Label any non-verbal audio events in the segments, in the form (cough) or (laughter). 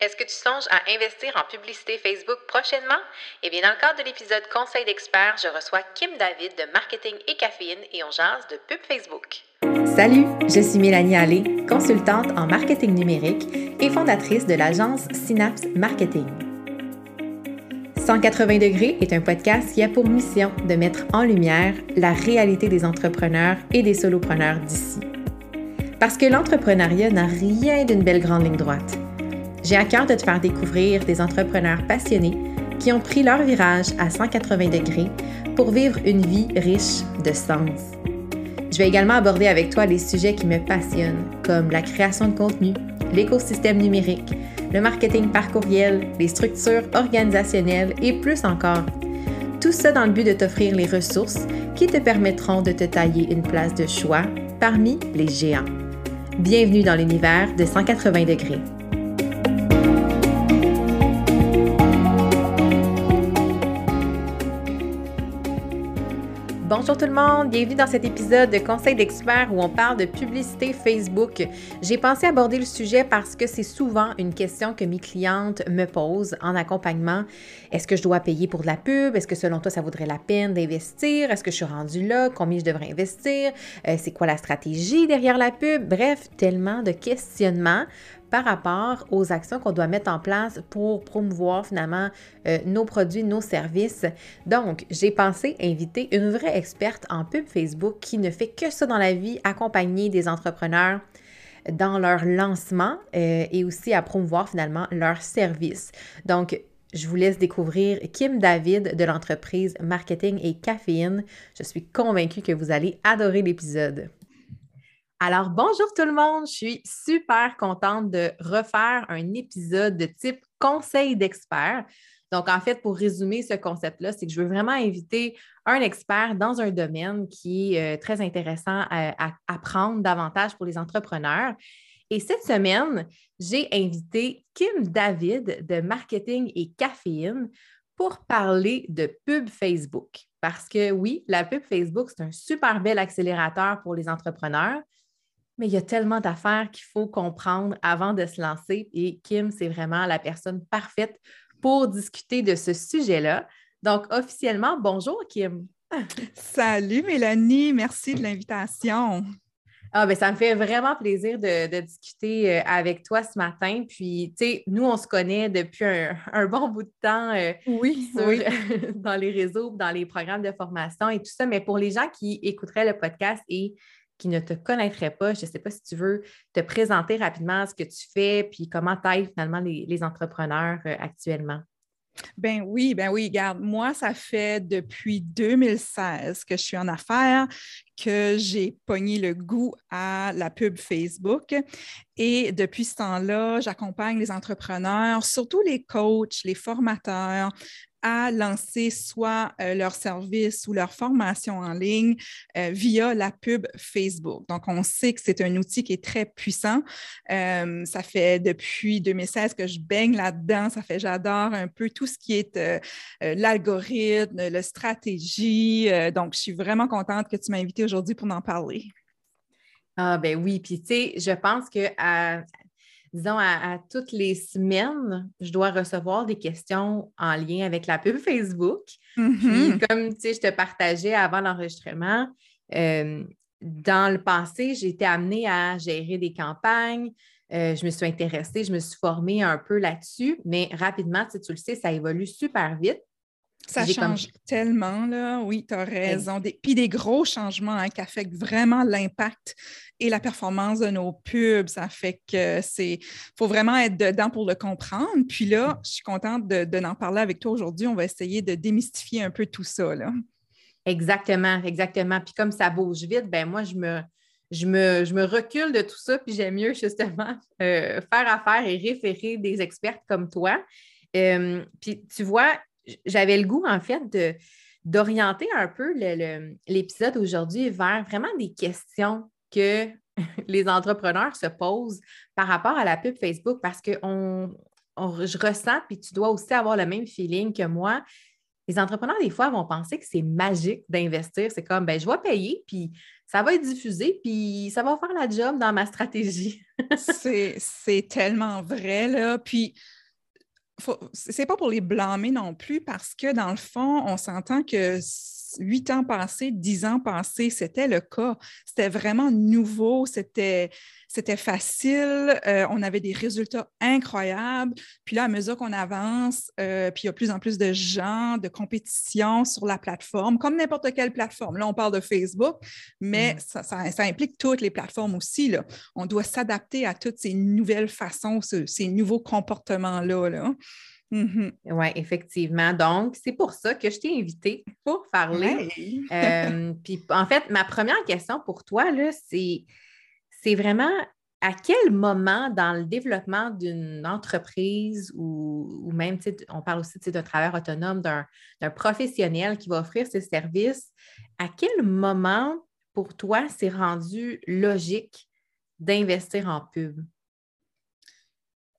Est-ce que tu songes à investir en publicité Facebook prochainement? Eh bien, dans le cadre de l'épisode Conseil d'experts, je reçois Kim David de Marketing et Caféine et on jase de pub Facebook. Salut, je suis Mélanie Allé, consultante en marketing numérique et fondatrice de l'agence Synapse Marketing. 180 degrés est un podcast qui a pour mission de mettre en lumière la réalité des entrepreneurs et des solopreneurs d'ici. Parce que l'entrepreneuriat n'a rien d'une belle grande ligne droite. J'ai à cœur de te faire découvrir des entrepreneurs passionnés qui ont pris leur virage à 180 degrés pour vivre une vie riche de sens. Je vais également aborder avec toi les sujets qui me passionnent, comme la création de contenu, l'écosystème numérique, le marketing par courriel, les structures organisationnelles et plus encore. Tout ça dans le but de t'offrir les ressources qui te permettront de te tailler une place de choix parmi les géants. Bienvenue dans l'univers de 180 degrés. Bonjour tout le monde, bienvenue dans cet épisode de Conseil d'experts où on parle de publicité Facebook. J'ai pensé aborder le sujet parce que c'est souvent une question que mes clientes me posent en accompagnement. Est-ce que je dois payer pour de la pub? Est-ce que selon toi ça vaudrait la peine d'investir? Est-ce que je suis rendue là? Combien je devrais investir? Euh, c'est quoi la stratégie derrière la pub? Bref, tellement de questionnements par rapport aux actions qu'on doit mettre en place pour promouvoir finalement euh, nos produits, nos services. Donc, j'ai pensé inviter une vraie experte en pub Facebook qui ne fait que ça dans la vie, accompagner des entrepreneurs dans leur lancement euh, et aussi à promouvoir finalement leurs services. Donc, je vous laisse découvrir Kim David de l'entreprise Marketing et Caféine. Je suis convaincue que vous allez adorer l'épisode. Alors, bonjour tout le monde, je suis super contente de refaire un épisode de type conseil d'expert. Donc, en fait, pour résumer ce concept-là, c'est que je veux vraiment inviter un expert dans un domaine qui est euh, très intéressant à, apprendre davantage pour les entrepreneurs. Et cette semaine, j'ai invité Kim David de Marketing et Caféine pour parler de pub Facebook. Parce que oui, la pub Facebook, c'est un super bel accélérateur pour les entrepreneurs, mais il y a tellement d'affaires qu'il faut comprendre avant de se lancer. Et Kim, c'est vraiment la personne parfaite pour discuter de ce sujet-là. Donc, officiellement, bonjour Kim. Salut Mélanie, merci de l'invitation. Ah, ben, ça me fait vraiment plaisir de, discuter euh, avec toi ce matin. Puis, tu sais, nous, on se connaît depuis un, bon bout de temps euh, oui, (laughs) dans les réseaux, dans les programmes de formation et tout ça. Mais pour les gens qui écouteraient le podcast et qui ne te connaîtraient pas, je ne sais pas si tu veux te présenter rapidement ce que tu fais, puis comment t'aident finalement les, entrepreneurs euh, actuellement. Ben oui, ben oui, regarde, moi, ça fait depuis 2016 que je suis en affaires, que j'ai pogné le goût à la pub Facebook. Et depuis ce temps-là, j'accompagne les entrepreneurs, surtout les coachs, les formateurs, à lancer soit euh, leur service ou leur formation en ligne euh, via la pub Facebook. Donc, on sait que c'est un outil qui est très puissant. Euh, ça fait depuis 2016 que je baigne là-dedans. Ça fait, j'adore un peu tout ce qui est l'algorithme, la stratégie. donc, je suis vraiment contente que tu m'as invité aujourd'hui pour en parler. Ah ben oui, puis tu sais, je pense que disons, à, toutes les semaines, je dois recevoir des questions en lien avec la pub Facebook. Puis, mm-hmm. comme tu sais, je te partageais avant l'enregistrement, euh, dans le passé, j'ai été amenée à gérer des campagnes. Euh, je me suis intéressée, je me suis formée un peu là-dessus, mais rapidement, tu le sais, ça évolue super vite. Ça change tellement, là. Oui, tu as raison. puis des gros changements hein, qui affectent vraiment l'impact et la performance de nos pubs. Ça fait que c'est. faut vraiment être dedans pour le comprendre. Puis là, je suis contente de, de en parler avec toi aujourd'hui. On va essayer de démystifier un peu tout ça, là. Exactement, exactement. Puis comme ça bouge vite, ben moi, je me, je me, je me recule de tout ça, puis j'aime mieux justement euh, faire affaire et référer des experts comme toi. Euh, puis tu vois, j'avais le goût, en fait, de, d'orienter un peu l'épisode aujourd'hui vers vraiment des questions que (laughs) les entrepreneurs se posent par rapport à la pub Facebook parce que on, je ressens, puis tu dois aussi avoir le même feeling que moi, les entrepreneurs, des fois, vont penser que c'est magique d'investir. C'est comme, ben, je vais payer, puis ça va être diffusé, puis ça va faire la job dans ma stratégie. (laughs) c'est tellement vrai, là. Puis, c'est pas pour les blâmer non plus, parce que dans le fond, on s'entend que huit ans passés, dix ans passés, c'était le cas. C'était vraiment nouveau, c'était c'était facile, euh, on avait des résultats incroyables. Puis là, à mesure qu'on avance, euh, puis il y a plus en plus de gens, de compétition sur la plateforme, comme n'importe quelle plateforme. Là, on parle de Facebook, mais mm. ça, implique toutes les plateformes aussi. Là. On doit s'adapter à toutes ces nouvelles façons, ces, nouveaux comportements-là. Là. Mm-hmm. Oui, effectivement. Donc, c'est pour ça que je t'ai invité pour parler. (laughs) Euh, puis, en fait, ma première question pour toi, c'est c'est vraiment à quel moment dans le développement d'une entreprise ou, même, on parle aussi d'un travailleur autonome, d'un professionnel qui va offrir ses services, à quel moment pour toi c'est rendu logique d'investir en pub?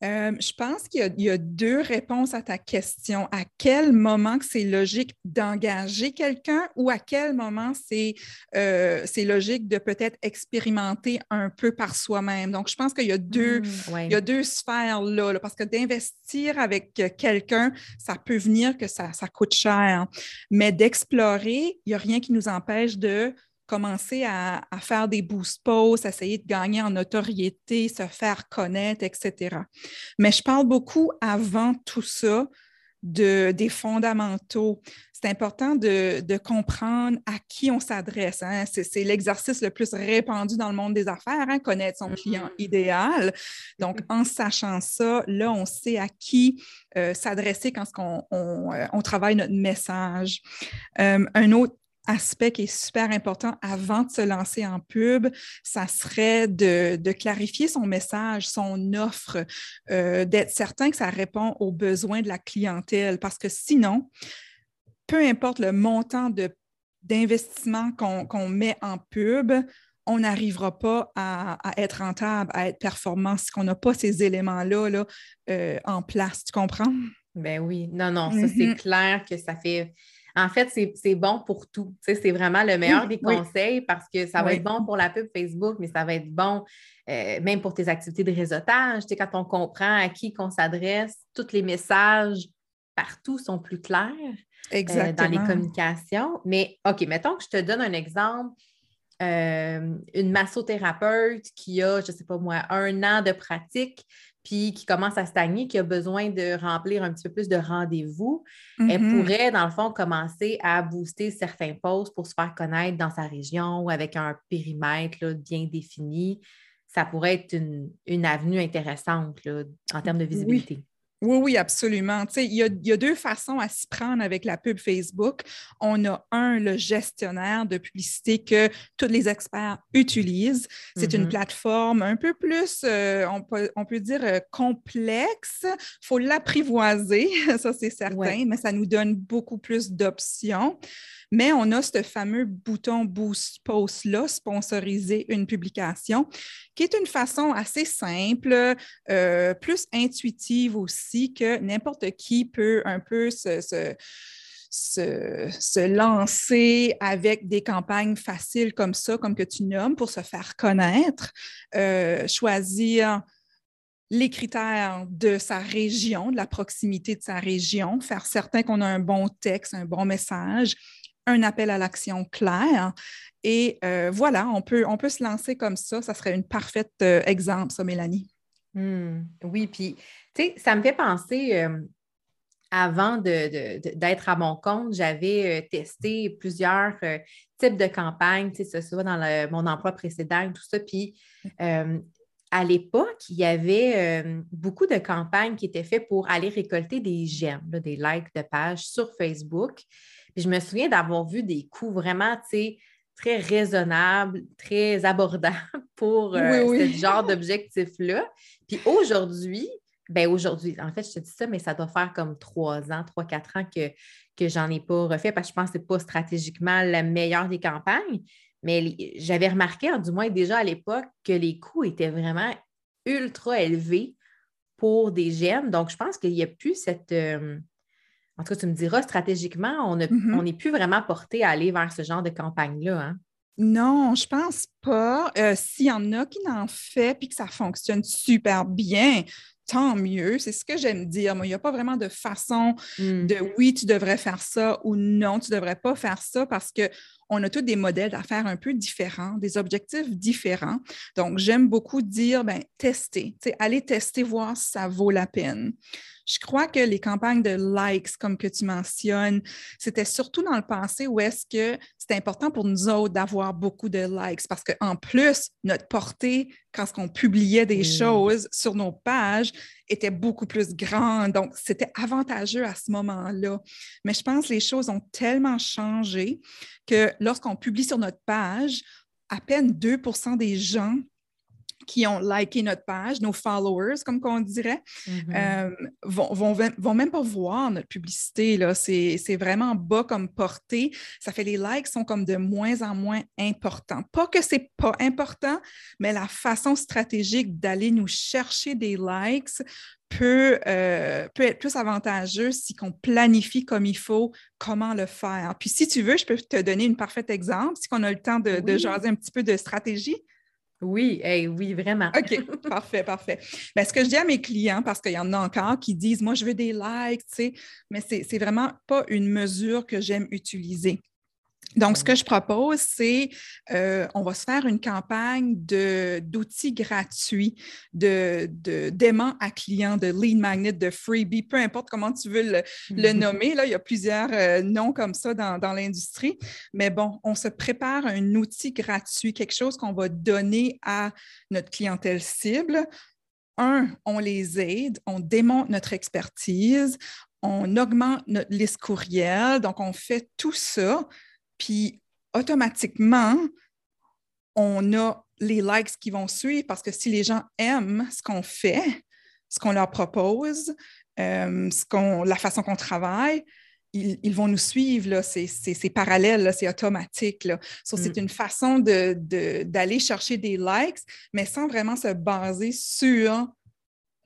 Euh, je pense qu'il y, a deux réponses à ta question. À quel moment que c'est logique d'engager quelqu'un ou à quel moment c'est euh, logique de peut-être expérimenter un peu par soi-même? Donc, je pense qu'il y, a deux, mmh, deux sphères là, parce que d'investir avec quelqu'un, ça peut venir que ça, ça coûte cher. Mais d'explorer, il n'y a rien qui nous empêche de commencer à, faire des boost posts, essayer de gagner en notoriété, se faire connaître, etc. Mais je parle beaucoup avant tout ça de, des fondamentaux. C'est important de, comprendre à qui on s'adresse. Hein. C'est l'exercice le plus répandu dans le monde des affaires, hein, connaître son client mm-hmm. idéal. Donc, mm-hmm. en sachant ça, là, on sait à qui euh, s'adresser quand on, euh, on, travaille notre message. Euh, un autre aspect qui est super important avant de se lancer en pub, ça serait de, clarifier son message, son offre, euh, d'être certain que ça répond aux besoins de la clientèle, parce que sinon, peu importe le montant d'investissement qu'on met en pub, on n'arrivera pas à, être rentable, à être performant si on n'a pas ces éléments-là là, euh, en place. Tu comprends? Ben oui, non, non, ça c'est mm-hmm. clair que ça fait en fait, c'est bon pour tout. C'est vraiment le meilleur des conseils parce que ça va être bon pour la pub Facebook, mais ça va être bon euh, même pour tes activités de réseautage. quand on comprend à qui qu'on s'adresse, tous les messages partout sont plus clairs euh, dans les communications. Mais OK, mettons que je te donne un exemple. Euh, une massothérapeute qui a, je ne sais pas moi, un an de pratique, puis qui commence à stagner, qui a besoin de remplir un petit peu plus de rendez-vous, elle mm-hmm. pourrait, dans le fond, commencer à booster certains postes pour se faire connaître dans sa région ou avec un périmètre bien défini. Ça pourrait être une, avenue intéressante en termes de visibilité. Oui, oui, absolument. il, y a, deux façons à s'y prendre avec la pub Facebook. On a un, le gestionnaire de publicité que tous les experts utilisent. C'est une mm-hmm. plateforme un peu plus, euh, on, peut, dire, euh, complexe. Il faut l'apprivoiser, (laughs) ça c'est certain, mais ça nous donne beaucoup plus d'options. Mais on a ce fameux bouton Boost Post-là, sponsoriser une publication, qui est une façon assez simple, euh, plus intuitive aussi, que n'importe qui peut un peu se, se lancer avec des campagnes faciles comme ça, comme que tu nommes, pour se faire connaître, euh, choisir les critères de sa région, de la proximité de sa région, faire certain qu'on a un bon texte, un bon message, un appel à l'action clair. Et euh, voilà, on peut, on peut se lancer comme ça. Ça serait une parfaite euh, exemple, ça, Mélanie. Hmm. oui, puis, sais, ça me fait penser, euh, avant d'être à mon compte, j'avais testé plusieurs types de campagnes, tu sais, ce soit dans mon emploi précédent, tout ça. Puis, à l'époque, il y avait beaucoup de campagnes qui étaient faites pour aller récolter des j'aime, des likes de pages sur Facebook je me souviens d'avoir vu des coûts vraiment, très raisonnables, très (laughs) abordables pour euh, ce genre d'objectif-là. Puis aujourd'hui, ben aujourd'hui, en fait, je te dis ça, mais ça doit faire comme trois ans, trois, quatre ans que, que j'en ai pas refait parce que je pense que ce n'est pas stratégiquement la meilleure des campagnes. Mais j'avais remarqué, du moins déjà à l'époque, que les coûts étaient vraiment ultra élevés pour des gemmes. Donc, je pense qu'il n'y a plus cette, euh, en tout cas, tu me diras, stratégiquement, on Mm-hmm. n'est plus vraiment porté à aller vers ce genre de campagne-là. Hein? Non, je pense pas. Euh, S'il y en a qui n'en fait puis que ça fonctionne super bien, tant mieux. C'est ce que j'aime dire. Moi, il n'y a pas vraiment de façon Mm. de oui, tu devrais faire ça ou non, tu ne devrais pas faire ça parce qu'on a tous des modèles d'affaires un peu différents, des objectifs différents. Donc, j'aime beaucoup dire, ben, tester, Tu sais, aller tester, voir si ça vaut la peine. Je crois que les campagnes de likes, comme que tu mentionnes, c'était surtout dans le passé où est-ce que c'était important pour nous autres d'avoir beaucoup de likes parce qu'en plus, notre portée, quand on publiait des Oui. choses sur nos pages, était beaucoup plus grande. Donc, c'était avantageux à ce moment-là. Mais je pense que les choses ont tellement changé que lorsqu'on publie sur notre page, à peine 2% des gens qui ont liké notre page, nos followers, comme qu'on dirait, Mhm. euh, vont, vont, vont même pas voir notre publicité. là. C'est vraiment bas comme portée. Ça fait les likes sont comme de moins en moins importants. Pas que c'est pas important, mais la façon stratégique d'aller nous chercher des likes peut, euh, peut être plus avantageux si on planifie comme il faut comment le faire. Puis si tu veux, je peux te donner un parfait exemple, si on a le temps de, de jaser un petit peu de stratégie. Oui, hey, oui, vraiment. OK, (laughs) parfait, parfait. Ben, ce que je dis à mes clients, parce qu'il y en a encore qui disent, moi, je veux des likes, tu sais, mais c'est c'est vraiment pas une mesure que j'aime utiliser. Donc, ce que je propose, c'est euh, on va se faire une campagne de- d'outils gratuits, de, de- d'aimants à clients, de lead magnet, de freebie, peu importe comment tu veux le, le (laughs) nommer. Là, il y a plusieurs euh, noms comme ça dans, dans l'industrie. Mais bon, on se prépare un outil gratuit, quelque chose qu'on va donner à notre clientèle cible. Un, on les aide, on démontre notre expertise, on augmente notre liste courriel. Donc, on fait tout ça. Puis, automatiquement, on a les likes qui vont suivre parce que si les gens aiment ce qu'on fait, ce qu'on leur propose, euh, ce qu'on, la façon qu'on travaille, ils, ils vont nous suivre. là. C'est, c'est- c'est parallèle, c'est automatique. Là. So, C'est Mm. une façon de, de- d'aller chercher des likes, mais sans vraiment se baser sur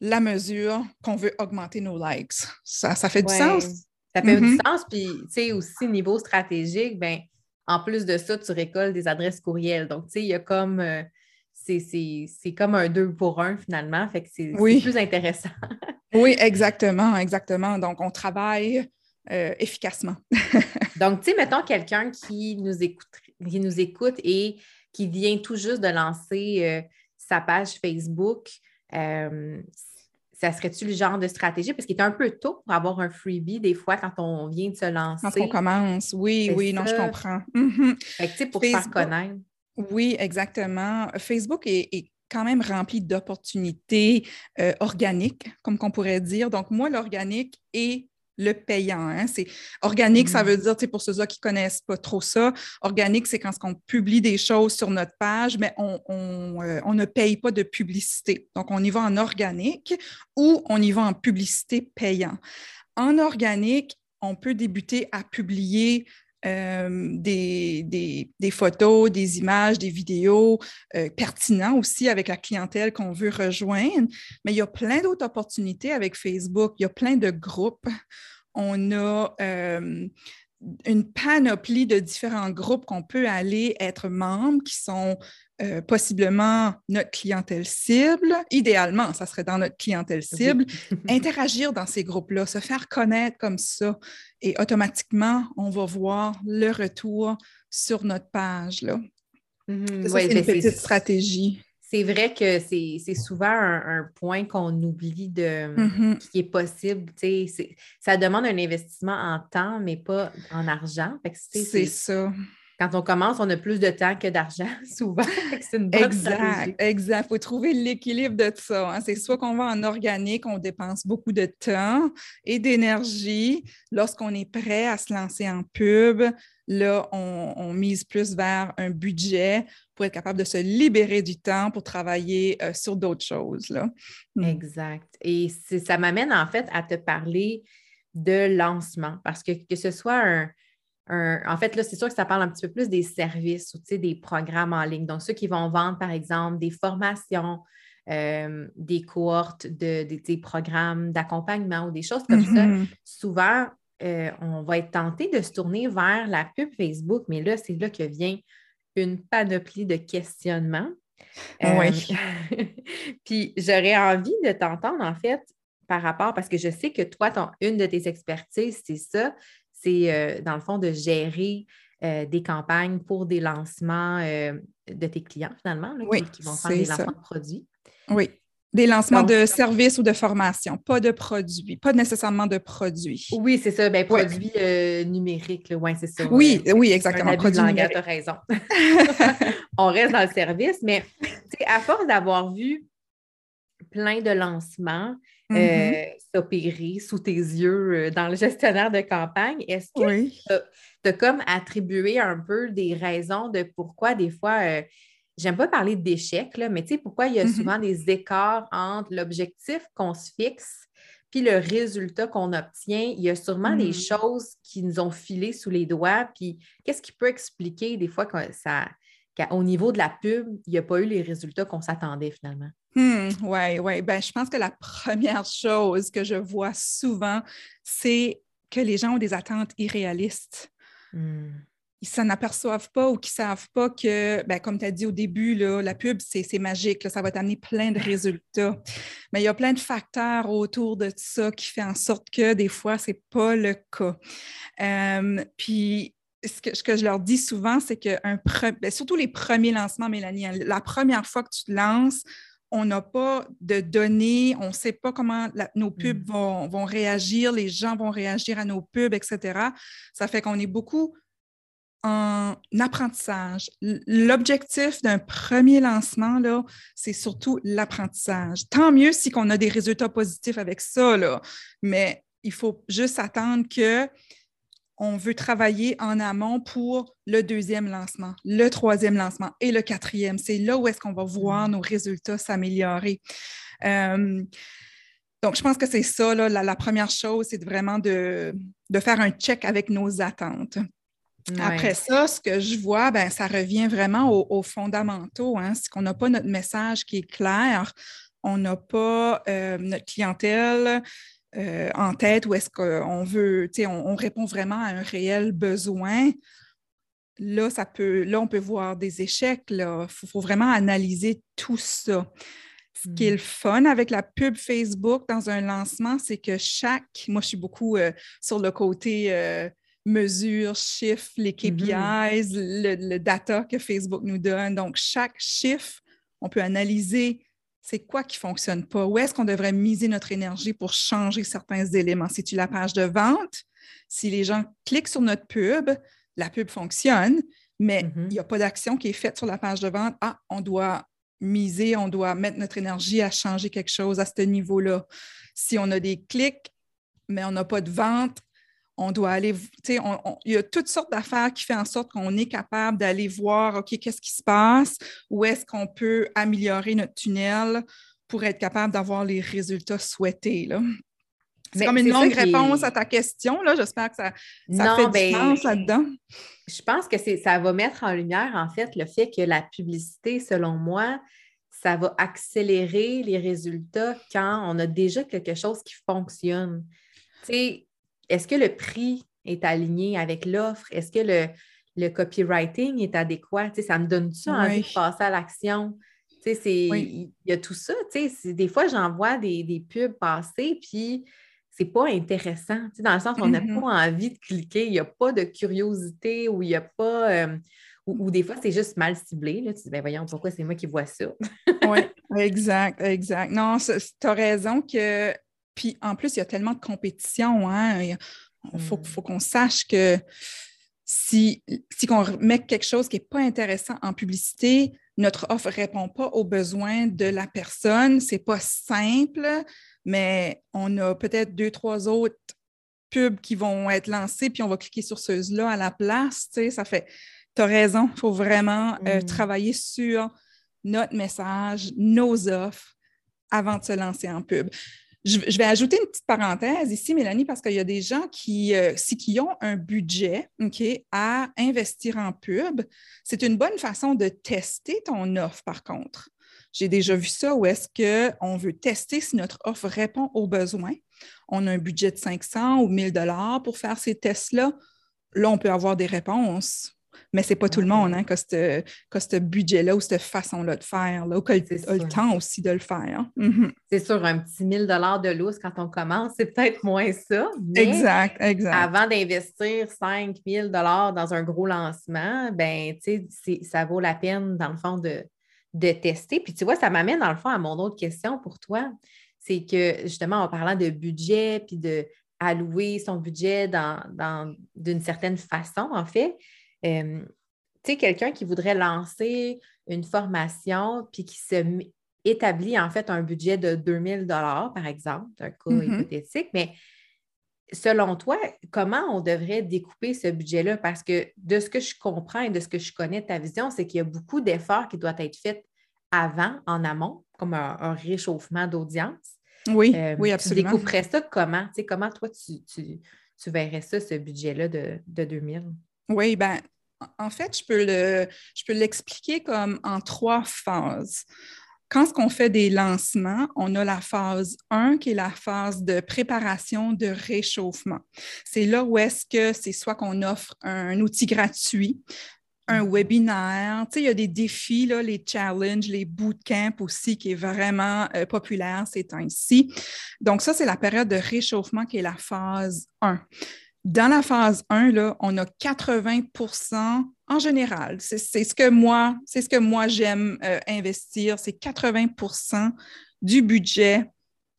la mesure qu'on veut augmenter nos likes. Ça, ça fait du sens? Ça fait du Mhm. sens. Puis, tu sais, aussi, niveau stratégique, ben, en plus de ça, tu récoltes des adresses courriels. Donc, tu sais, il y a comme. euh, c'est, comme un deux pour un finalement. Fait que c'est, c'est Oui. plus intéressant. (laughs) Oui, exactement, exactement. Donc, on travaille euh, efficacement. (laughs) Donc, tu sais, mettons quelqu'un qui nous écoute, qui nous écoute et qui vient tout juste de lancer euh, sa page Facebook. euh, ça serait-tu le genre de stratégie? Parce qu'il est un peu tôt pour avoir un freebie des fois quand on vient de se lancer. Quand on commence, oui, oui, non, je comprends. Mhm. Fait que, pour se faire Facebook. connaître. Oui, exactement. Facebook est, est quand même rempli d'opportunités euh, organiques, comme qu'on pourrait dire. Donc, moi, l'organique est le payant. hein. C'est organique, ça Mhm. veut dire, pour ceux-là qui ne connaissent pas trop ça, organique, c'est quand on publie des choses sur notre page, mais on, on, euh, on ne paye pas de publicité. Donc, on y va en organique ou on y va en publicité payant. En organique, on peut débuter à publier euh, des, photos, des images, des vidéos euh, pertinents aussi avec la clientèle qu'on veut rejoindre. Mais il y a plein d'autres opportunités avec Facebook. Il y a plein de groupes. On a euh, une panoplie de différents groupes qu'on peut aller être membre qui sont euh, possiblement notre clientèle cible. Idéalement, ça serait dans notre clientèle cible (laughs) interagir dans ces groupes-là, se faire connaître comme ça. Et automatiquement, on va voir le retour sur notre page. Là. Mhm, Ça, ouais, c'est ben, une petite stratégie. C'est vrai que c'est souvent un, un point qu'on oublie de Mhm. qui est possible. Ça demande un investissement en temps, mais pas en argent. C'est- ça. Quand on commence, on a plus de temps que d'argent, (laughs) souvent. C'est une bonne stratégie. Exact, exact. Il faut trouver l'équilibre de ça. hein. C'est soit qu'on va en organique, on dépense beaucoup de temps et d'énergie. Lorsqu'on est prêt à se lancer en pub, là, on, on mise plus vers un budget pour être capable de se libérer du temps pour travailler euh, sur d'autres choses. Là. Mm. Exact. Et ça m'amène en fait à te parler de lancement parce que que ce soit un, un- en fait, là, c'est sûr que ça parle un petit peu plus des services ou des programmes en ligne. Donc, ceux qui vont vendre, par exemple, des formations, euh, des cohortes de, des des programmes d'accompagnement ou des choses comme ça, Mhm. souvent, euh, on va être tenté de se tourner vers la pub Facebook, mais là, c'est là que vient une panoplie de questionnements. Oui. Euh, (laughs) puis j'aurais envie de t'entendre, en fait, par rapport, parce que je sais que toi, ton, une de tes expertises, c'est ça, c'est euh, dans le fond de gérer des campagnes pour des lancements de tes clients, finalement, qui, vont faire des lancements de produits. Oui. Des lancements de services ou de formation, pas de produits, pas nécessairement de produits. Oui, c'est ça. Ben, produits euh, numériques, oui, c'est ça. Oui, oui, exactement. Produits numériques. Tu as raison. (laughs) On reste dans le service, mais à force d'avoir vu plein de lancements euh, mm-hmm. s'opérer sous tes yeux euh, dans le gestionnaire de campagne, est-ce que tu as, comme attribué un peu des raisons de pourquoi des fois j'aime pas parler d'échec, mais tu sais, pourquoi il y a mm-hmm. souvent des écarts entre l'objectif qu'on se fixe puis le résultat qu'on obtient? Il y a sûrement des mm. choses qui nous ont filé sous les doigts. Puis qu'est-ce qui peut expliquer des fois que ça, qu'au niveau de la pub, il n'y a pas eu les résultats qu'on s'attendait finalement? Oui, hmm, oui. Ben, je pense que la première chose que je vois souvent, c'est que les gens ont des attentes irréalistes. Hmm ils s'en aperçoivent pas ou qui ne savent pas que, ben, comme tu as dit au début, là, la pub, c'est magique, ça va t'amener plein de résultats. Mais il y a plein de facteurs autour de ça qui font en sorte que des fois, ce n'est pas le cas. Euh, puis, ce que, ce que, je leur dis souvent, c'est que un ben, surtout les premiers lancements, Mélanie, hein, la première fois que tu te lances, on n'a pas de données, on ne sait pas comment nos pubs mm. vont, vont, réagir, les gens vont réagir à nos pubs, etc. Ça fait qu'on est beaucoup en apprentissage. L'objectif d'un premier lancement, là, c'est surtout l'apprentissage. Tant mieux si on a des résultats positifs avec ça, là, mais il faut juste attendre que on veut travailler en amont pour le deuxième lancement, le troisième lancement et le quatrième. C'est là où est-ce qu'on va voir mm. nos résultats s'améliorer. Euh, donc, je pense que c'est ça, là, la, première chose, c'est vraiment de, de, faire un check avec nos attentes. Après ça, ce que je vois, ben, ça revient vraiment aux, fondamentaux. Hein. C'est qu'on n'a pas notre message qui est clair, on n'a pas euh, notre clientèle euh, en tête où est-ce qu'on veut, on, on répond vraiment à un réel besoin. Là, ça peut, là, on peut voir des échecs. Il faut, vraiment analyser tout ça. Ce qui est le mmh. fun avec la pub Facebook dans un lancement, c'est que chaque, moi je suis beaucoup euh, sur le côté mesures, chiffres, les. KPIs, le, data que Facebook nous donne. Donc, chaque chiffre, on peut analyser c'est quoi qui ne fonctionne pas, où est-ce qu'on devrait miser notre énergie pour changer certains éléments? Si tu la page de vente, si les gens cliquent sur notre pub, la pub fonctionne, mais mm-hmm. il n'y a pas d'action qui est faite sur la page de vente. Ah, on doit miser, on doit mettre notre énergie à changer quelque chose à ce niveau-là. Si on a des clics, mais on n'a pas de vente, on doit aller, tu sais, il y a toutes sortes d'affaires qui font en sorte qu'on est capable d'aller voir, OK, qu'est-ce qui se passe, où est-ce qu'on peut améliorer notre tunnel pour être capable d'avoir les résultats souhaités. Là? C'est comme une longue réponse à ta question. Là. J'espère que ça, ça fait du ben, sens là-dedans. Je pense que ça va mettre en lumière, en fait, le fait que la publicité, selon moi, ça va accélérer les résultats quand on a déjà quelque chose qui fonctionne. Tu sais, est-ce que le prix est aligné avec l'offre? Est-ce que le, copywriting est adéquat? ça me donne ça envie de passer à l'action? Il y a tout ça. Des fois, j'en vois des, pubs passer, puis c'est pas intéressant. Dans le sens où on n'a mm-hmm. pas envie de cliquer, il n'y a pas de curiosité ou il n'y a pas. Euh, ou, des fois, c'est juste mal ciblé. Là. Tu dis, ben voyons, pourquoi c'est moi qui vois ça? oui, exact, exact. Non, tu as raison que puis en plus, il y a tellement de compétition. Hein? Il faut, hmm. faut qu'on sache que si, si on met quelque chose qui n'est pas intéressant en publicité, notre offre ne répond pas aux besoins de la personne. Ce n'est pas simple, mais on a peut-être deux, trois autres pubs qui vont être lancées, puis on va cliquer sur ceux-là à la place. ça fait, tu as raison, il faut vraiment euh, hmm. travailler sur notre message, nos offres avant de se lancer en pub. Je, vais ajouter une petite parenthèse ici, Mélanie, parce qu'il y a des gens qui, euh, si, qui ont un budget à investir en pub, c'est une bonne façon de tester ton offre, par contre. J'ai déjà vu ça où est-ce qu'on veut tester si notre offre répond aux besoins. On a un budget de 500 ou 1000 dollars pour faire ces tests-là. Là, on peut avoir des réponses. Mais ce n'est pas tout le monde hein, qui a ce budget-là ou cette façon-là de faire, là, ou qui a, le temps aussi de le faire. Mhm. C'est sûr, un petit 1000 de lousse quand on commence, c'est peut-être moins ça. exact, exact. Avant d'investir 5000 dans un gros lancement, ben, ça vaut la peine, dans le fond, de, de tester. Puis tu vois, ça m'amène, dans le fond, à mon autre question pour toi. C'est que, justement, en parlant de budget, puis de allouer son budget dans, d'une certaine façon, en fait, tu sais, quelqu'un qui voudrait lancer une formation puis qui se établit en fait un budget de 2000 dollars, par exemple, un cas mm-hmm. hypothétique, mais selon toi, comment on devrait découper ce budget-là? Parce que de ce que je comprends et de ce que je connais de ta vision, c'est qu'il y a beaucoup d'efforts qui doivent être faits avant, en amont, comme un, réchauffement d'audience. Oui, oui, absolument. Tu découperais ça comment? Tu sais, comment toi, tu, verrais ça, ce budget-là de, de 2000? Oui, bien, en fait, je peux, le, je peux l'expliquer comme en trois phases. Quand on fait des lancements, on a la phase 1 qui est la phase de préparation de réchauffement. C'est là où est-ce que c'est soit qu'on offre un outil gratuit, un mm-hmm. webinaire. Tu sais, il y a des défis, là, les challenges, les bootcamps aussi, qui est vraiment euh, populaire ces temps-ci. Donc, ça, c'est la période de réchauffement qui est la phase 1. Dans la phase 1, là, on a 80% en général. C'est ce que moi, c'est ce que moi j'aime euh, investir, c'est 80% du budget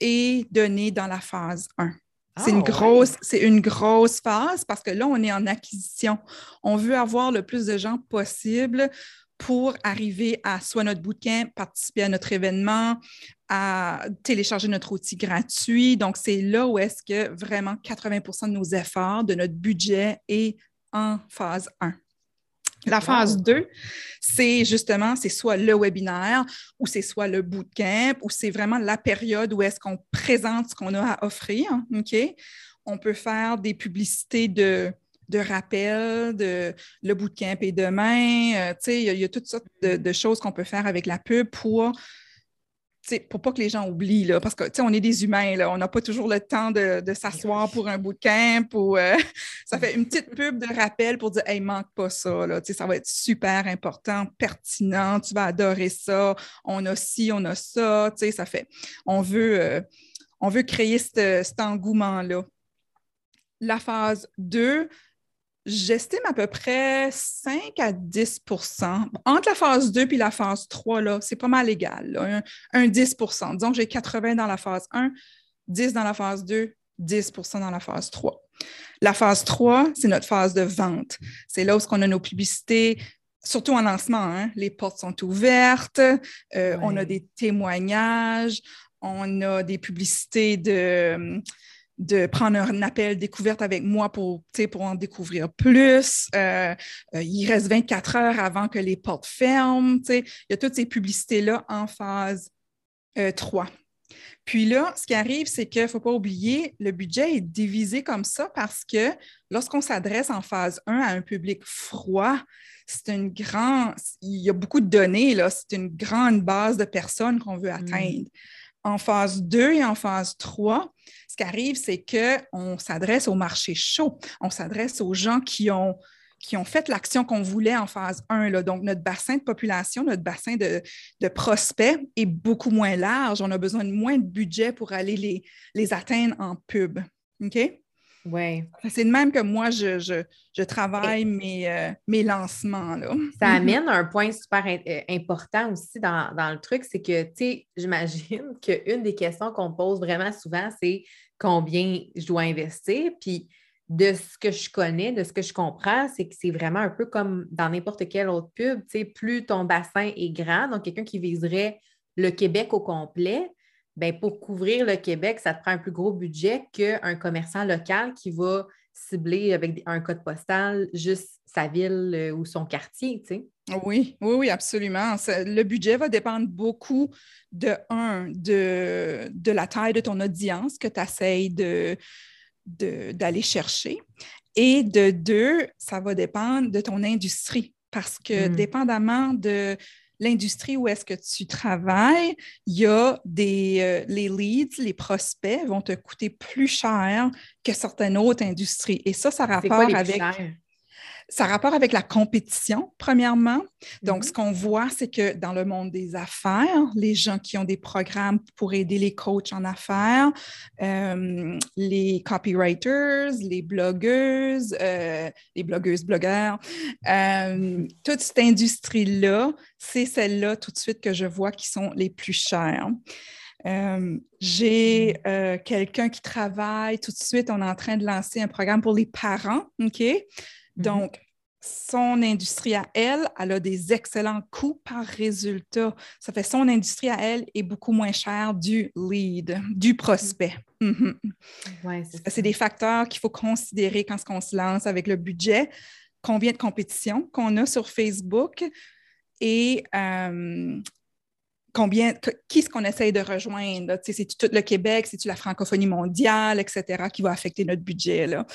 est donné dans la phase 1. C'est une, ah, c'est une grosse phase parce que là, on est en acquisition. On veut avoir le plus de gens possible pour arriver à soit notre bootcamp, participer à notre événement, à télécharger notre outil gratuit. Donc, c'est là où est-ce que vraiment 80% de nos efforts, de notre budget est en phase 1. La phase 2, c'est justement, c'est soit le webinaire ou c'est soit le bootcamp ou c'est vraiment la période où est-ce qu'on présente ce qu'on a à offrir. OK? On peut faire des publicités de de rappel, de le bootcamp et demain. Euh, il y, a toutes sortes de, choses qu'on peut faire avec la pub pour pour pas que les gens oublient, là, parce que on est des humains, là, on n'a pas toujours le temps de, s'asseoir pour un bootcamp ou euh, (laughs) ça fait une petite pub de rappel pour dire Hey, manque pas ça, là, ça va être super important, pertinent, tu vas adorer ça, on a ci, on a ça, ça fait. On veut, euh, on veut créer cet engouement-là. La phase 2, J'estime à peu près 5 à 10% Entre la phase 2 et la phase 3, là, c'est pas mal égal. un, 10 Disons que j'ai 80 dans la phase 1, 10 dans la phase 2, 10% dans la phase 3. La phase 3, c'est notre phase de vente. C'est là où on a nos publicités, surtout en lancement. Hein. Les portes sont ouvertes, euh, on a des témoignages, on a des publicités de de prendre un appel découverte avec moi pour, pour en découvrir plus. Euh, euh, il reste 24 heures avant que les portes ferment. Il y a toutes ces publicités-là en phase 3. Euh, Puis là, ce qui arrive, c'est qu'il ne faut pas oublier, le budget est divisé comme ça parce que lorsqu'on s'adresse en phase 1 à un public froid, c'est une grande, il y a beaucoup de données, là, c'est une grande base de personnes qu'on veut mm. atteindre. En phase 2 et en phase 3, ce qui arrive, c'est qu'on s'adresse au marché chaud. On s'adresse aux gens qui ont, qui ont fait l'action qu'on voulait en phase 1. Là. Donc, notre bassin de population, notre bassin de, prospects est beaucoup moins large. On a besoin de moins de budget pour aller les, les atteindre en pub. OK? Oui. C'est de même que moi, je, travaille mes, euh, mes lancements. Là. Ça (laughs) amène un point super euh, important aussi dans, le truc, c'est que, tu sais, j'imagine (laughs) qu'une des questions qu'on pose vraiment souvent, c'est combien je dois investir. Puis de ce que je connais, de ce que je comprends, c'est que c'est vraiment un peu comme dans n'importe quelle autre pub. Tu sais, plus ton bassin est grand, donc quelqu'un qui viserait le Québec au complet, ben, pour couvrir le Québec, ça te prend un plus gros budget qu'un commerçant local qui va cibler avec un code postal juste sa ville euh, ou son quartier, tu sais. Oui, oui, oui, absolument. le budget va dépendre beaucoup de, un, de, de la taille de ton audience que tu essaies de, d'aller chercher. Et de deux, ça va dépendre de ton industrie parce que hmm. dépendamment de l'industrie où est-ce que tu travailles, il y a des euh, les leads, les prospects vont te coûter plus cher que certaines autres industries. Et ça, ça a rapport avec. Ça a rapport avec la compétition, premièrement. Donc, mm-hmm. ce qu'on voit, c'est que dans le monde des affaires, les gens qui ont des programmes pour aider les coachs en affaires, euh, les copywriters, les blogueuses, euh, les blogueuses, blogueurs, euh, toute cette industrie-là, c'est celle-là tout de suite que je vois qui sont les plus chères. j'ai mm. quelqu'un qui travaille tout de suite, on est en train de lancer un programme pour les parents, OK? Mhm. Donc, son industrie à elle, elle a des excellents coûts par résultat. Ça fait son industrie à elle est beaucoup moins chère du lead, du prospect. Mhm. c'est des facteurs qu'il faut considérer quand on se lance avec le budget, combien de compétitions qu'on a sur Facebook et euh, combien, qui est-ce qu'on essaye de rejoindre? C'est-tu tout le Québec, c'est-tu la francophonie mondiale, etc., qui va affecter notre budget? Là?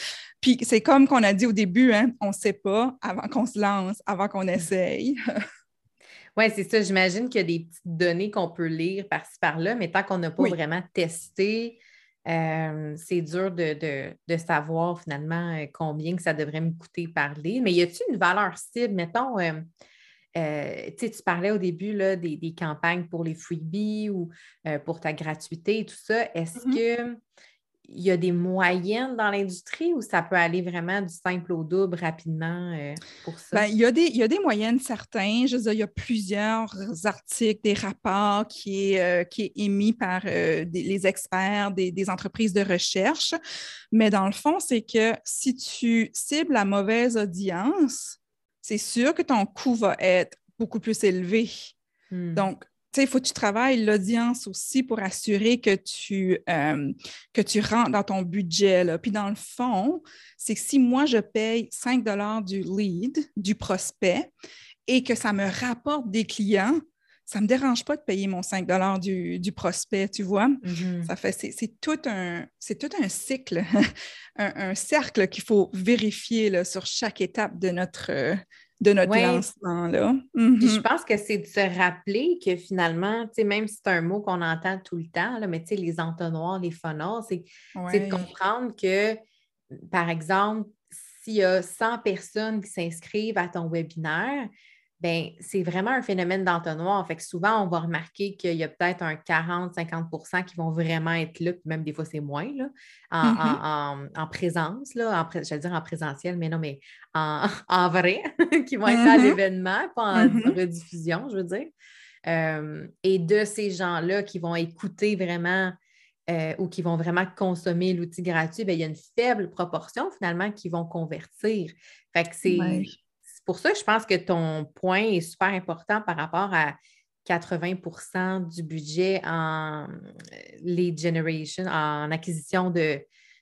Puis c'est comme qu'on a dit au début, hein, on ne sait pas avant qu'on se lance, avant qu'on essaye. (laughs) oui, c'est ça. J'imagine qu'il y a des petites données qu'on peut lire par-ci par-là, mais tant qu'on n'a pas vraiment testé, euh, c'est dur de, savoir finalement euh, combien que ça devrait me coûter parler. Mais y a-t-il une valeur cible, mettons? Euh, euh, tu parlais au début là, des, campagnes pour les freebies ou euh, pour ta gratuité et tout ça. Est-ce qu'il y a des moyennes dans l'industrie ou ça peut aller vraiment du simple au double rapidement euh, pour ça? Ben, il, y a des, il y a des moyennes certains. Je veux dire, il y a plusieurs articles, des rapports qui est, qui est émis par les experts des, des, entreprises de recherche. Mais dans le fond, c'est que si tu cibles la mauvaise audience, c'est sûr que ton coût va être beaucoup plus élevé. Hmm. Donc, tu sais, il faut que tu travailles l'audience aussi pour assurer que tu, euh, que tu rentres dans ton budget. Là. Puis dans le fond, c'est que si moi, je paye 5 du lead, du prospect, et que ça me rapporte des clients, ça ne me dérange pas de payer mon 5 du, du, prospect, tu vois? Mm-hmm. Ça fait, c'est, tout un, c'est tout un cycle, (laughs) un, cercle qu'il faut vérifier là, sur chaque étape de notre, de notre lancement. Là. Je mm-hmm. pense que c'est de se rappeler que finalement, même si c'est un mot qu'on entend tout le temps, là, mais les entonnoirs, les c'est, c'est de comprendre que, par exemple, s'il y a 100 personnes qui s'inscrivent à ton webinaire, ben, c'est vraiment un phénomène d'entonnoir. Fait que souvent, on va remarquer qu'il y a peut-être un 40-50% qui vont vraiment être là, puis même des fois, c'est moins, là, en, mm-hmm. présence, là, en, j'allais dire en présentiel, mais non, mais en, (laughs) vrai, (laughs) qui vont être à mm-hmm. l'événement, pas en mm-hmm. rediffusion, je veux dire. Euh, et de ces gens-là qui vont écouter vraiment euh, ou qui vont vraiment consommer l'outil gratuit, bien, il y a une faible proportion finalement qui vont convertir. Fait que c'est pour ça que je pense que ton point est super important par rapport à 80% du budget en euh, lead generation, en acquisition de,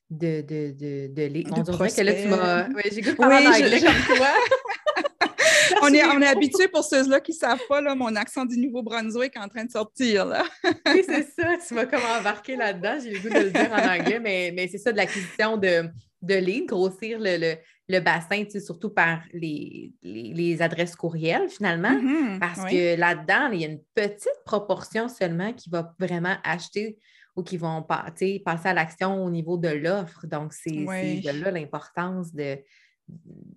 de, de, de, de lead. On dirait que là, tu m'as. Oui, j'ai goût de parler en anglais comme toi. (laughs) on, est, on est (laughs) habitué pour ceux-là qui ne savent pas, là, mon accent du Nouveau-Brunswick est en train de sortir. Là. (laughs) oui, c'est ça. Tu m'as comme embarqué là-dedans. J'ai le goût de le dire en anglais, mais, mais c'est ça de l'acquisition de, de lead, grossir le, le, bassin, surtout par les, les, adresses courriels finalement, mm-hmm, parce que là-dedans, il y a une petite proportion seulement qui va vraiment acheter ou qui vont passer à l'action au niveau de l'offre. Donc, c'est de là l'importance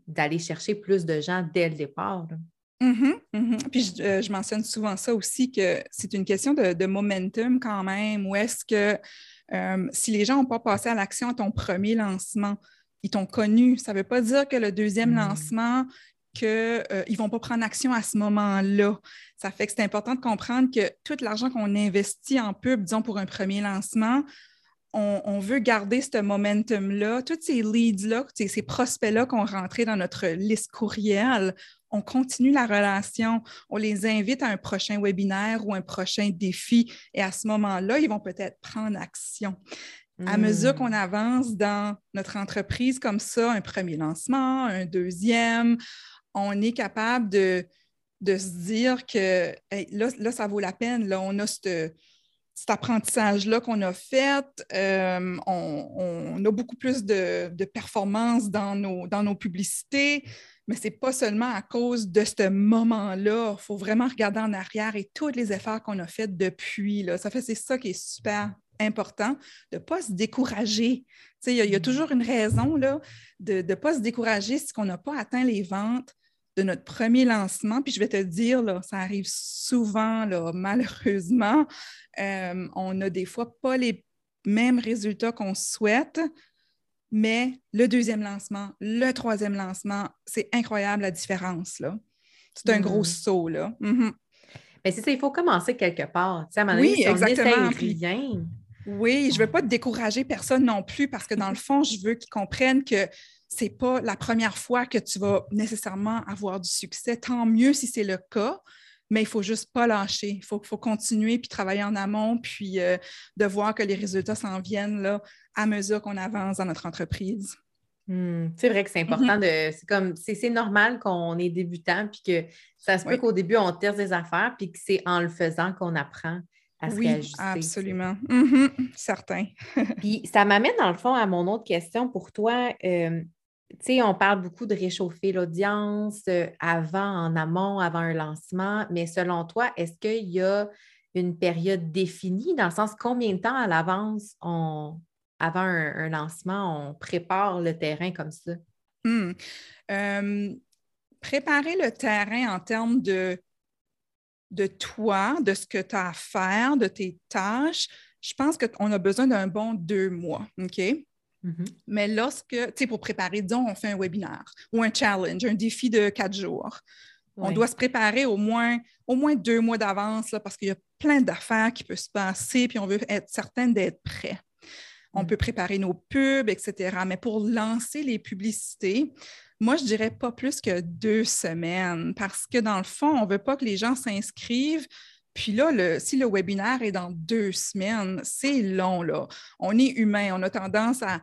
d'aller chercher plus de gens dès le départ. Mm-hmm, mm-hmm. Puis euh, je, mentionne souvent ça aussi, que c'est une question de, momentum quand même, où est-ce que euh, si les gens n'ont pas passé à l'action à ton premier lancement, ils t'ont connu. Ça ne veut pas dire que le deuxième mm. lancement, qu'ils euh, ne vont pas prendre action à ce moment-là. Ça fait que c'est important de comprendre que tout l'argent qu'on investit en pub, disons pour un premier lancement, on, veut garder ce momentum-là, tous ces leads-là, ces prospects-là qu'on rentré dans notre liste courriel, on continue la relation, on les invite à un prochain webinaire ou un prochain défi et à ce moment-là, ils vont peut-être prendre action. À hmm. mesure qu'on avance dans notre entreprise comme ça, un premier lancement, un deuxième, on est capable de, de se dire que là, ça vaut la peine, là, on a cet apprentissage-là qu'on a fait, euh, on, a beaucoup plus de, de performance dans nos, dans nos publicités, mais ce n'est pas seulement à cause de ce moment-là. Il faut vraiment regarder en arrière et tous les efforts qu'on a faits depuis. Là. Ça fait c'est ça qui est super important, de ne pas se décourager. Il y, a mm. toujours une raison là, de ne pas se décourager si on n'a pas atteint les ventes de notre premier lancement. Puis je vais te dire, là, ça arrive souvent, là, malheureusement. Euh, on n'a des fois pas les mêmes résultats qu'on souhaite, mais le deuxième lancement, le troisième lancement, c'est incroyable la différence. C'est un gros mm. saut. Là. Mm-hmm. Mais c'est ça, il faut commencer quelque part. À un oui, exactement. Oui, je ne veux pas décourager personne non plus parce que dans le fond, je veux qu'ils comprennent que ce n'est pas la première fois que tu vas nécessairement avoir du succès. Tant mieux si c'est le cas, mais il ne faut juste pas lâcher. Il faut, faut, continuer puis travailler en amont, puis euh, de voir que les résultats s'en viennent là, à mesure qu'on avance dans notre entreprise. Hmm, c'est vrai que c'est important mhm. de. C'est comme c'est normal qu'on est débutant, puis que ça se peut qu'au début, on tire des affaires, puis que c'est en le faisant qu'on apprend à se oui, Absolument. Mhm, certain. (laughs) puis ça m'amène, dans le fond, à mon autre question pour toi. Euh, tu sais, on parle beaucoup de réchauffer l'audience euh, avant, en amont, avant un lancement, mais selon toi, est-ce qu'il y a une période définie, dans le sens combien de temps à l'avance, on, avant un, lancement, on prépare le terrain comme ça? Hmm. préparer le terrain en termes de, de toi, de ce que tu as à faire, de tes tâches, je pense qu'on a besoin d'un bon deux mois. OK? Mm-hmm. Mais lorsque, tu sais, pour préparer, disons, on fait un webinaire ou un challenge, un défi de quatre jours, on doit se préparer au moins, au moins deux mois d'avance parce qu'il y a plein d'affaires qui peuvent se passer, puis on veut être certaine d'être prêt. On mm. peut préparer nos pubs, etc. Mais pour lancer les publicités, moi, je dirais pas plus que deux semaines parce que dans le fond, on ne veut pas que les gens s'inscrivent puis là, si le webinaire est dans deux semaines, c'est long, là. On est humain, on a tendance à,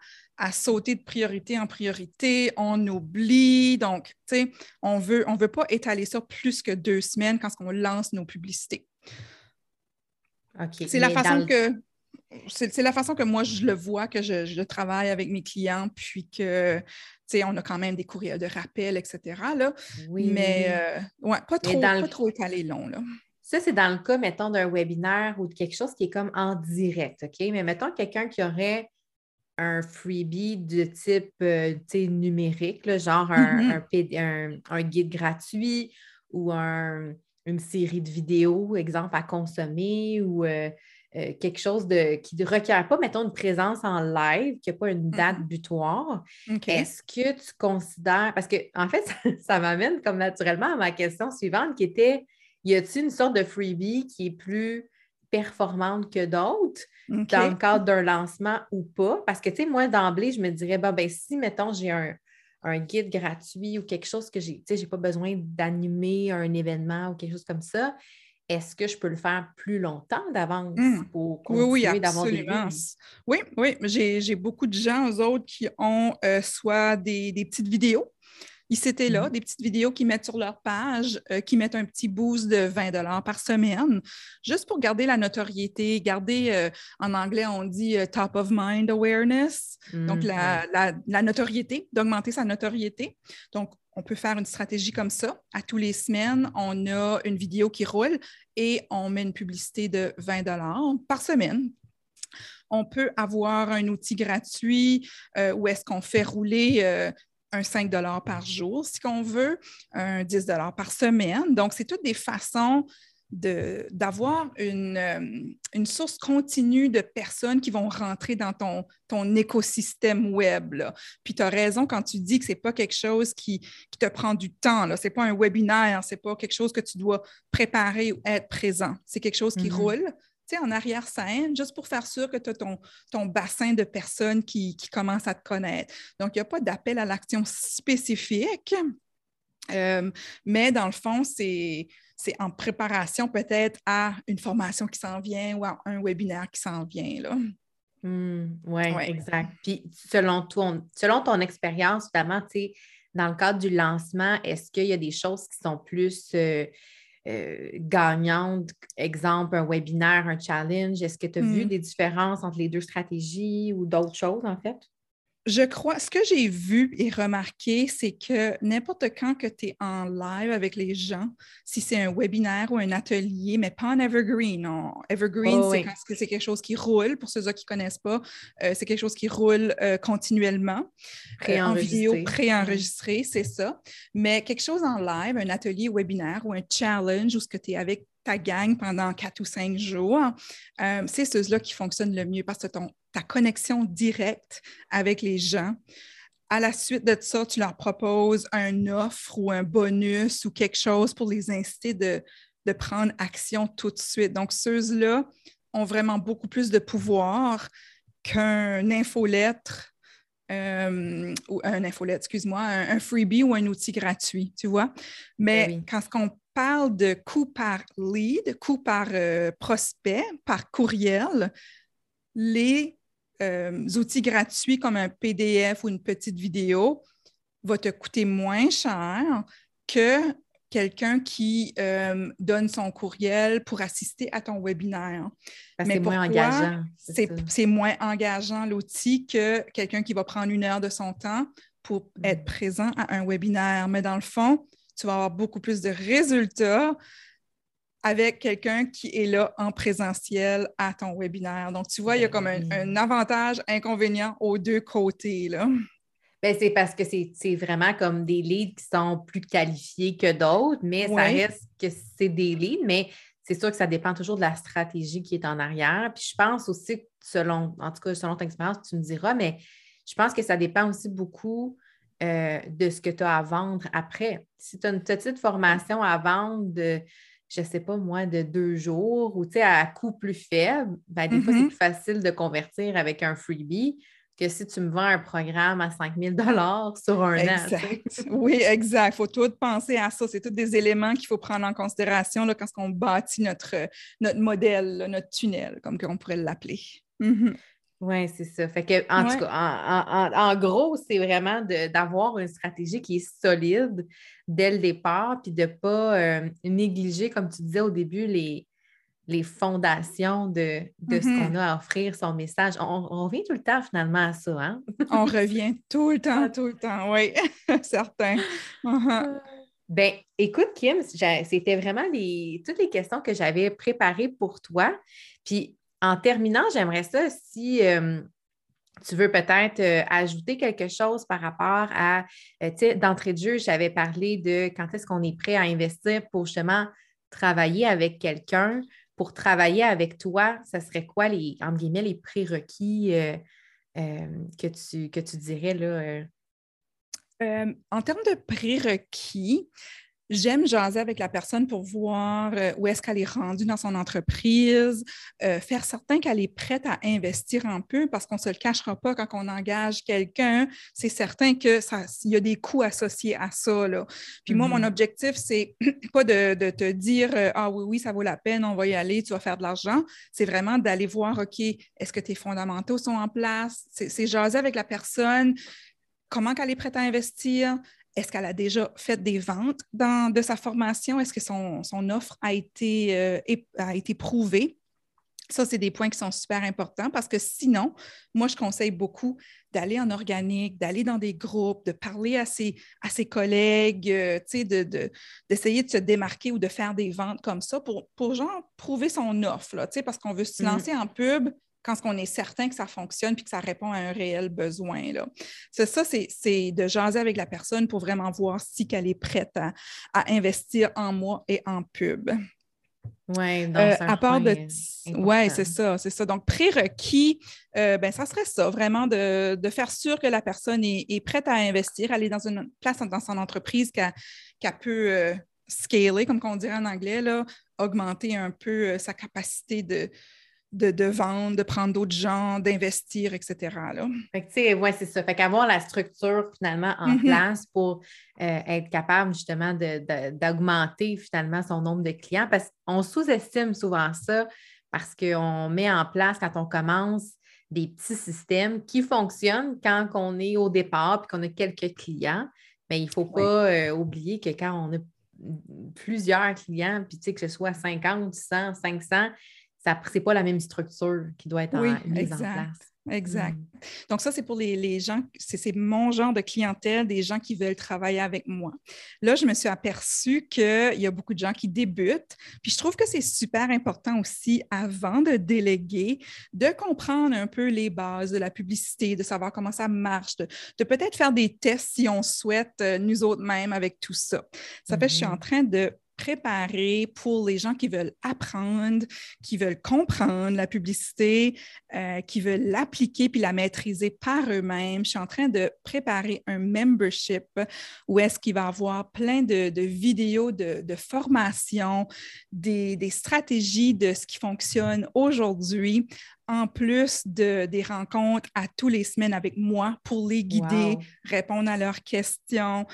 sauter de priorité en priorité, on oublie. Donc, tu sais, on veut, ne on veut pas étaler ça plus que deux semaines quand on lance nos publicités. C'est la façon que c'est la façon que moi je le vois, que je, travaille avec mes clients, puis que, tu sais, on a quand même des courriels de rappel, etc. Là. Oui, Mais, euh, ouais, pas trop, pas trop étalé long, là. Ça, c'est dans le cas, mettons, d'un webinaire ou de quelque chose qui est comme en direct, OK? Mais mettons quelqu'un qui aurait un freebie de type euh, numérique, genre mm-hmm. un, guide gratuit ou une série de vidéos, exemple, à consommer ou euh, euh, quelque chose de, qui ne requiert pas, mettons, une présence en live, qui n'a pas une date butoir. Est-ce que tu considères, parce que en fait, (laughs) ça m'amène comme naturellement à ma question suivante qui était y a-t-il une sorte de freebie qui est plus performante que d'autres dans le cadre d'un lancement ou pas? Parce que, tu sais, moi, d'emblée, je me dirais, ben, si, mettons, j'ai un, guide gratuit ou quelque chose que j'ai, tu sais, j'ai pas besoin d'animer un événement ou quelque chose comme ça, est-ce que je peux le faire plus longtemps d'avance hmm. pour continuer d'avoir des Oui, oui, j'ai beaucoup de gens, eux autres, qui ont euh, soit des, des, petites vidéos ils s'étaient là, mhm. des petites vidéos qu'ils mettent sur leur page, euh, qui mettent un petit boost de 20 par semaine, juste pour garder la notoriété, garder, euh, en anglais, on dit euh, top of mind awareness, donc mhm. la, notoriété, d'augmenter sa notoriété. Donc, on peut faire une stratégie comme ça. À tous les semaines, on a une vidéo qui roule et on met une publicité de 20 par semaine on peut avoir un outil gratuit où est-ce qu'on fait rouler un 5 par jour, si on veut, un 10 par semaine. Donc, c'est toutes des façons d'avoir une, euh, une, source continue de personnes qui vont rentrer dans ton, ton écosystème web. Puis tu as raison quand tu dis que ce n'est pas quelque chose qui, qui, te prend du temps. Ce n'est pas un webinaire, ce n'est pas quelque chose que tu dois préparer ou être présent. C'est quelque chose qui mm-hmm. roule en arrière-scène, juste pour faire sûr que tu as ton, ton, bassin de personnes qui, qui, commencent à te connaître. Donc, il n'y a pas d'appel à l'action spécifique, euh, mais dans le fond, c'est en préparation peut-être à une formation qui s'en vient ou à un webinaire qui s'en vient. Là. Hmm, oui, ouais. exact. Puis selon, ton, selon ton expérience, notamment, dans le cadre du lancement, est-ce qu'il y a des choses qui sont plus euh, euh, gagnante, exemple, un webinaire, un challenge? Est-ce que tu as vu hmm. des différences entre les deux stratégies ou d'autres choses, en fait? Je crois, ce que j'ai vu et remarqué, c'est que n'importe quand que tu es en live avec les gens, si c'est un webinaire ou un atelier, mais pas en evergreen. Non. Evergreen, oh, c'est quelque chose qui roule. Pour ceux qui ne connaissent pas, euh, c'est quelque chose qui roule euh, continuellement. Euh, en vidéo préenregistré, c'est ça. Mais quelque chose en live, un atelier webinaire ou un challenge où ce que tu es avec ta gang pendant quatre ou cinq jours, c'est ceux-là qui fonctionnent le mieux parce que ton, ta connexion directe avec les gens. À la suite de ça, tu leur proposes un offre ou un bonus ou quelque chose pour les inciter de, prendre action tout de suite. Donc, ceux-là ont vraiment beaucoup plus de pouvoir qu'un infolettre euh, ou un infolettre, excuse-moi, un, freebie ou un outil gratuit, tu vois. Mais ben quand on parle de coût par lead, coût par euh, prospect, par courriel, les euh, outils gratuits comme un PDF ou une petite vidéo va te coûter moins cher que quelqu'un qui euh, donne son courriel pour assister à ton webinaire. c'est moins engageant. C'est moins engageant l'outil que quelqu'un qui va prendre une heure de son temps pour mm. être présent à un webinaire? Mais dans le fond, tu vas avoir beaucoup plus de résultats avec quelqu'un qui est là en présentiel à ton webinaire. Donc, tu vois, il y a comme un, avantage, inconvénient aux deux côtés. Là. Ben, c'est parce que c'est vraiment comme des leads qui sont plus qualifiés que d'autres, mais ça reste que c'est des leads, mais c'est sûr que ça dépend toujours de la stratégie qui est en arrière. Puis je pense aussi, selon, en tout cas, selon ton expérience, tu me diras, mais je pense que ça dépend aussi beaucoup euh, de ce que tu as à vendre après. Si tu as une petite formation à vendre de je ne sais pas moi, de deux jours ou à coût plus faible, ben, des fois, c'est mm-hmm. plus facile de convertir avec un freebie que si tu me vends un programme à 5 000 sur un an. oui, exact. Il faut tout penser à ça. C'est tous des éléments qu'il faut prendre en considération là, quand on bâtit notre, notre modèle, notre tunnel, comme on pourrait l'appeler. Mm-hmm. Oui, c'est ça. Fait que, en tout cas, en, gros, c'est vraiment d'avoir une stratégie qui est solide dès le départ, puis de ne pas euh, négliger, comme tu disais au début, les, les fondations de, de ce qu'on mm-hmm. a à offrir, son message. On, revient tout le temps finalement à ça, hein? on (laughs) revient tout le temps, tout le temps, oui, (laughs) certain. Uh-huh. Ben, écoute, Kim, c'était vraiment les, toutes les questions que j'avais préparées pour toi. Puis en terminant, j'aimerais ça si euh, tu veux peut-être euh, ajouter quelque chose par rapport à, euh, tu sais, d'entrée de jeu, j'avais parlé de quand est-ce qu'on est prêt à investir pour justement travailler avec quelqu'un, pour travailler avec toi, ce serait quoi les, entre guillemets, les prérequis que, tu, que tu dirais là? en termes de prérequis, J'aime jaser avec la personne pour voir euh, où est-ce qu'elle est rendue dans son entreprise, euh, faire certain qu'elle est prête à investir un peu parce qu'on ne se le cachera pas quand on engage quelqu'un. C'est certain qu'il y a des coûts associés à ça. Là. Puis moi, mon mm-hmm. objectif, c'est (clears throat) pas de, te dire euh, Ah oui, oui, ça vaut la peine, on va y aller, tu vas faire de l'argent. C'est vraiment d'aller voir OK, est-ce que tes fondamentaux sont en place? C'est jaser avec la personne comment elle est prête à investir, est-ce qu'elle a déjà fait des ventes dans, de sa formation? Est-ce que son, offre a été, euh, a été prouvée? Ça, c'est des points qui sont super importants parce que sinon, moi, je conseille beaucoup d'aller en organique, d'aller dans des groupes, de parler à ses, à ses collègues, euh, d'essayer de, se démarquer ou de faire des ventes comme ça pour, pour genre, prouver son offre, là, parce qu'on veut se mm-hmm. lancer en pub, quand on est certain que ça fonctionne puis que ça répond à un réel besoin. C'est ça, c'est de jaser avec la personne pour vraiment voir si elle est prête à, investir en moi et en pub. Oui, euh, à part de. Oui, c'est ça, c'est ça. Donc, prérequis, euh, ben, ça serait ça, vraiment de, faire sûr que la personne est, prête à investir, aller dans une place dans son entreprise qu'elle peut euh, scaler, comme on dirait en anglais, là, augmenter un peu sa capacité de, de, vendre, de prendre d'autres gens, d'investir, etc. Là. oui, c'est ça. Fait qu'avoir la structure finalement en mm-hmm. place pour euh, être capable justement d'augmenter finalement son nombre de clients parce qu'on sous-estime souvent ça parce qu'on met en place quand on commence des petits systèmes qui fonctionnent quand on est au départ et qu'on a quelques clients. Mais il ne faut pas euh, oublier que quand on a plusieurs clients, puis que ce soit 50, 100, 500, ce n'est pas la même structure qui doit être mise en place. exact. Mm. Donc, ça, c'est pour les, gens, c'est mon genre de clientèle, des gens qui veulent travailler avec moi. Là, je me suis aperçue qu'il y a beaucoup de gens qui débutent. Puis, je trouve que c'est super important aussi, avant de déléguer, de comprendre un peu les bases de la publicité, de savoir comment ça marche, de, peut-être faire des tests si on souhaite, euh, nous autres mêmes, avec tout ça. Ça fait que je suis en mm-hmm. train de préparer pour les gens qui veulent apprendre, qui veulent comprendre la publicité, euh, qui veulent l'appliquer puis la maîtriser par eux-mêmes. Je suis en train de préparer un membership où est-ce qu'il va y avoir plein de, vidéos de, formation, des, stratégies de ce qui fonctionne aujourd'hui en plus de, des rencontres à tous les semaines avec moi pour les guider, répondre à leurs questions,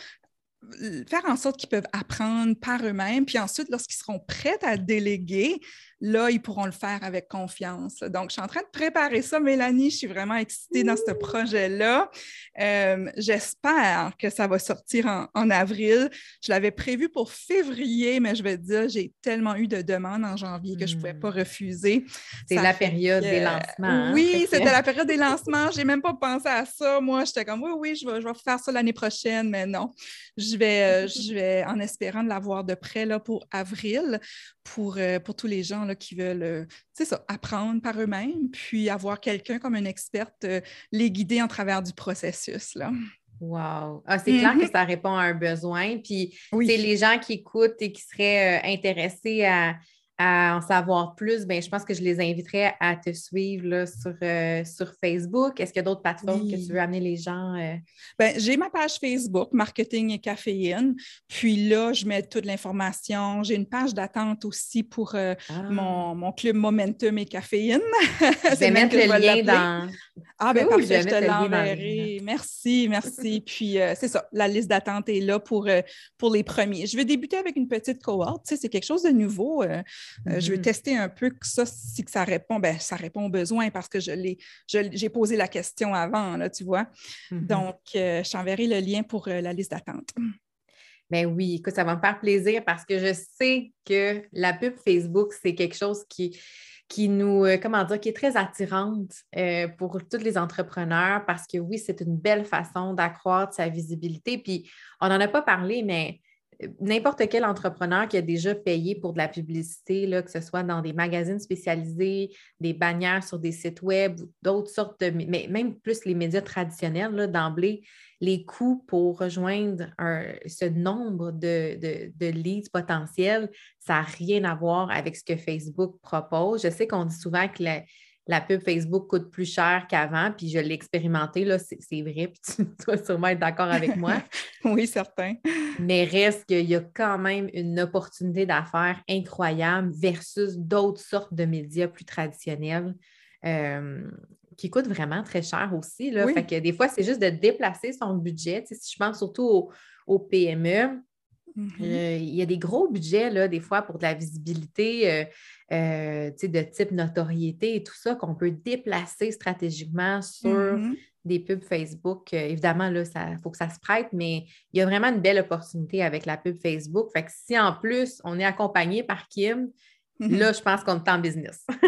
faire en sorte qu'ils peuvent apprendre par eux-mêmes, puis ensuite, lorsqu'ils seront prêts à déléguer, là, ils pourront le faire avec confiance. Donc, je suis en train de préparer ça, Mélanie. Je suis vraiment excitée dans ce projet-là. Euh, j'espère que ça va sortir en, avril. Je l'avais prévu pour février, mais je vais te dire, j'ai tellement eu de demandes en janvier que je ne pouvais pas hmm. refuser. C'est la période des lancements. Hein, oui, c'était la période des lancements. Je n'ai même pas pensé à ça. Moi, j'étais comme, oui, oui, je vais, je vais faire ça l'année prochaine, mais non. Je vais, euh, je vais en espérant de l'avoir de près là, pour avril, pour, euh, pour tous les gens là, qui veulent, euh, ça, apprendre par eux-mêmes, puis avoir quelqu'un comme une experte euh, les guider en travers du processus. Là. Wow! Ah, c'est clair que mm-hmm. ça répond à un besoin. Puis, c'est les gens qui écoutent et qui seraient intéressés à, à en savoir plus, ben, je pense que je les inviterais à te suivre sur, euh, sur Facebook. Est-ce qu'il y a d'autres plateformes que tu veux amener les gens? Euh? Ben, j'ai ma page Facebook, Marketing et Caféine. Puis là, je mets toute l'information. J'ai une page d'attente aussi pour euh, ah. mon, club Momentum et Caféine. (laughs) Je vais mettre le lien dans. Ah, ben parfait, je, te l'enverrai. Merci, merci. (laughs) Puis c'est ça, la liste d'attente est là pour, pour les premiers. Je vais débuter avec une petite cohorte. c'est quelque chose de nouveau. Euh, je vais mm-hmm. tester un peu que ça, si que ça répond, ben, ça répond aux besoins parce que je l'ai, j'ai posé la question avant, là, tu vois. Mm-hmm. Donc, euh, je t'enverrai le lien pour euh, la liste d'attente. Ben oui, écoute, ça va me faire plaisir parce que je sais que la pub Facebook, c'est quelque chose qui, qui nous, comment dire, qui est très attirante pour tous les entrepreneurs parce que oui, c'est une belle façon d'accroître sa visibilité. Puis, on n'en a pas parlé, mais n'importe quel entrepreneur qui a déjà payé pour de la publicité, là, que ce soit dans des magazines spécialisés, des bannières sur des sites web ou d'autres sortes de, mais même plus les médias traditionnels, d'emblée, les coûts pour rejoindre ce nombre de, de, leads potentiels, ça n'a rien à voir avec ce que Facebook propose. Je sais qu'on dit souvent que la pub Facebook coûte plus cher qu'avant, puis je l'ai expérimenté, là, c'est vrai, puis (laughs) tu dois sûrement être d'accord avec moi. (laughs) oui, certain. Mais reste qu'il y a quand même une opportunité d'affaires incroyable versus d'autres sortes de médias plus traditionnels. Euh, qui coûtent vraiment très cher aussi. Là. Fait que des fois, c'est juste de déplacer son budget. si je pense surtout aux PME, Mm-hmm. Euh, il y a des gros budgets, là, des fois, pour de la visibilité euh, euh, de type notoriété et tout ça qu'on peut déplacer stratégiquement sur mm-hmm. des pubs Facebook. évidemment, là, il faut que ça se prête, mais il y a vraiment une belle opportunité avec la pub Facebook. Fait que si en plus on est accompagné par Kim, mm-hmm. Là, je pense qu'on est en business. (laughs)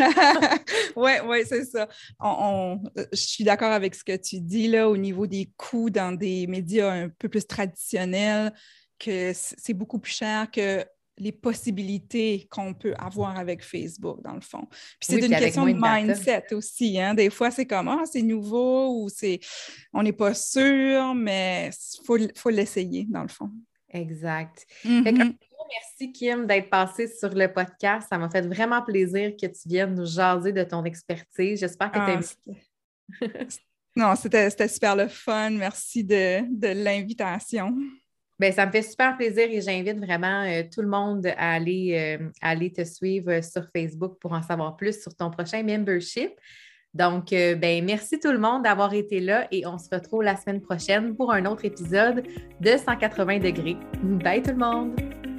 (laughs) oui, oui, c'est ça. je suis d'accord avec ce que tu dis là au niveau des coûts dans des médias un peu plus traditionnels que c'est beaucoup plus cher que les possibilités qu'on peut avoir avec Facebook, dans le fond. Puis c'est une question de mindset aussi. Hein? Des fois, c'est comme Ah, c'est nouveau ou c'est on n'est pas sûr, mais il faut, faut l'essayer, dans le fond. Exact. Mm-hmm. merci, Kim, d'être passée sur le podcast. Ça m'a fait vraiment plaisir que tu viennes nous jaser de ton expertise. J'espère que tu as ah, (laughs) Non, c'était super le fun. Merci de, de l'invitation. Bien, ça me fait super plaisir et j'invite vraiment euh, tout le monde à aller, euh, aller te suivre sur Facebook pour en savoir plus sur ton prochain membership. Donc, euh, ben, merci tout le monde d'avoir été là et on se retrouve la semaine prochaine pour un autre épisode de 180 degrés. Bye tout le monde!